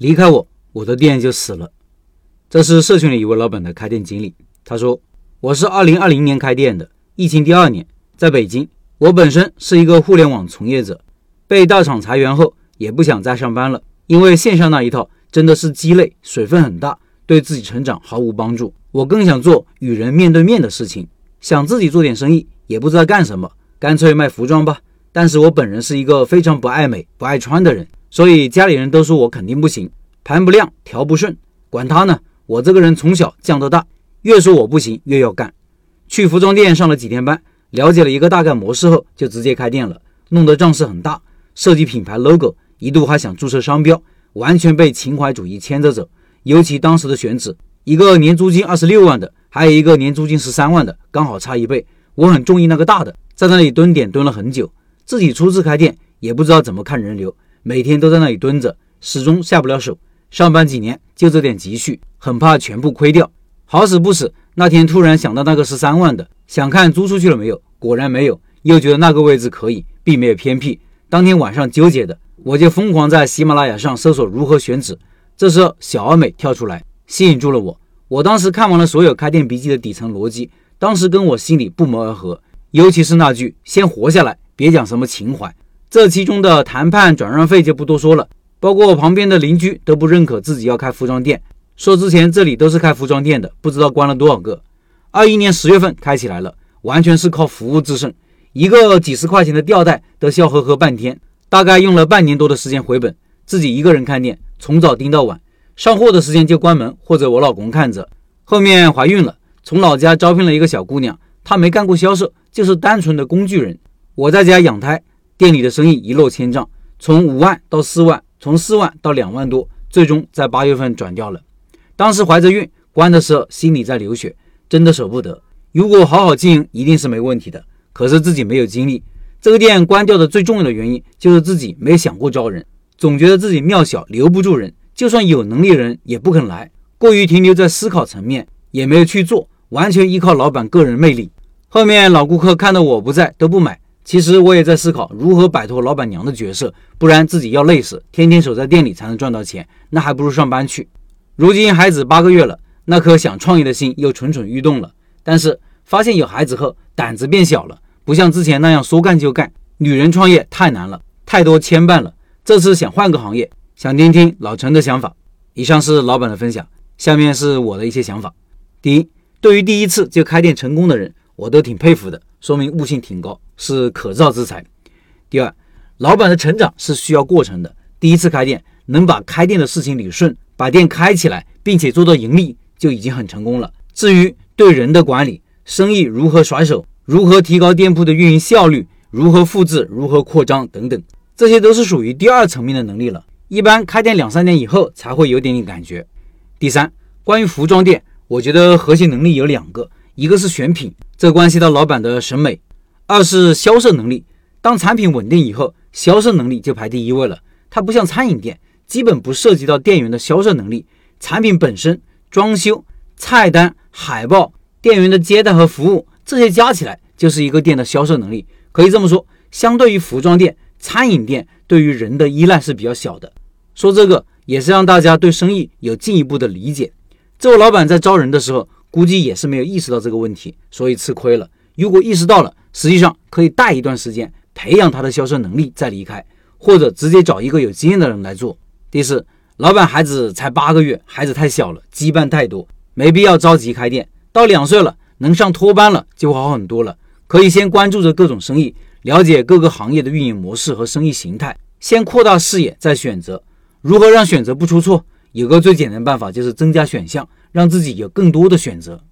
离开我，我的店就死了。这是社群里一位老板的开店经历。他说：“我是二零二零年开店的，疫情第二年，在北京。我本身是一个互联网从业者，被大厂裁员后，也不想再上班了，因为线上那一套真的是鸡肋，水分很大，对自己成长毫无帮助。我更想做与人面对面的事情，想自己做点生意，也不知道干什么，干脆卖服装吧。但是我本人是一个非常不爱美、不爱穿的人，所以家里人都说我肯定不行，盘不亮，调不顺。管他呢，我这个人从小犟到大。”越说我不行，越要干。去服装店上了几天班，了解了一个大概模式后，就直接开店了，弄得仗势很大。设计品牌 logo，一度还想注册商标，完全被情怀主义牵着走。尤其当时的选址，一个年租金二十六万的，还有一个年租金十三万的，刚好差一倍。我很中意那个大的，在那里蹲点蹲了很久。自己初次开店，也不知道怎么看人流，每天都在那里蹲着，始终下不了手。上班几年，就这点积蓄，很怕全部亏掉。好死不死，那天突然想到那个十三万的，想看租出去了没有，果然没有。又觉得那个位置可以，并没有偏僻。当天晚上纠结的，我就疯狂在喜马拉雅上搜索如何选址。这时候小而美跳出来，吸引住了我。我当时看完了所有开店笔记的底层逻辑，当时跟我心里不谋而合。尤其是那句“先活下来，别讲什么情怀”，这其中的谈判转让费就不多说了。包括旁边的邻居都不认可自己要开服装店。说之前这里都是开服装店的，不知道关了多少个。二一年十月份开起来了，完全是靠服务制胜，一个几十块钱的吊带都笑呵呵半天，大概用了半年多的时间回本。自己一个人看店，从早盯到晚，上货的时间就关门或者我老公看着。后面怀孕了，从老家招聘了一个小姑娘，她没干过销售，就是单纯的工具人。我在家养胎，店里的生意一落千丈，从五万到四万，从四万到两万多，最终在八月份转掉了。当时怀着孕关的时候，心里在流血，真的舍不得。如果好好经营，一定是没问题的。可是自己没有精力。这个店关掉的最重要的原因，就是自己没想过招人，总觉得自己庙小留不住人，就算有能力的人也不肯来，过于停留在思考层面，也没有去做，完全依靠老板个人魅力。后面老顾客看到我不在都不买。其实我也在思考如何摆脱老板娘的角色，不然自己要累死，天天守在店里才能赚到钱，那还不如上班去。如今孩子八个月了，那颗想创业的心又蠢蠢欲动了。但是发现有孩子后，胆子变小了，不像之前那样说干就干。女人创业太难了，太多牵绊了。这次想换个行业，想听听老陈的想法。以上是老板的分享，下面是我的一些想法。第一，对于第一次就开店成功的人，我都挺佩服的，说明悟性挺高，是可造之材。第二，老板的成长是需要过程的，第一次开店能把开店的事情理顺。把店开起来，并且做到盈利，就已经很成功了。至于对人的管理，生意如何甩手，如何提高店铺的运营效率，如何复制，如何扩张等等，这些都是属于第二层面的能力了。一般开店两三年以后才会有点点感觉。第三，关于服装店，我觉得核心能力有两个，一个是选品，这关系到老板的审美；二是销售能力。当产品稳定以后，销售能力就排第一位了。它不像餐饮店。基本不涉及到店员的销售能力，产品本身、装修、菜单、海报、店员的接待和服务，这些加起来就是一个店的销售能力。可以这么说，相对于服装店、餐饮店，对于人的依赖是比较小的。说这个也是让大家对生意有进一步的理解。这位老板在招人的时候，估计也是没有意识到这个问题，所以吃亏了。如果意识到了，实际上可以带一段时间，培养他的销售能力再离开，或者直接找一个有经验的人来做。第四，老板孩子才八个月，孩子太小了，羁绊太多，没必要着急开店。到两岁了，能上托班了，就会好很多了。可以先关注着各种生意，了解各个行业的运营模式和生意形态，先扩大视野，再选择。如何让选择不出错？有个最简单办法，就是增加选项，让自己有更多的选择。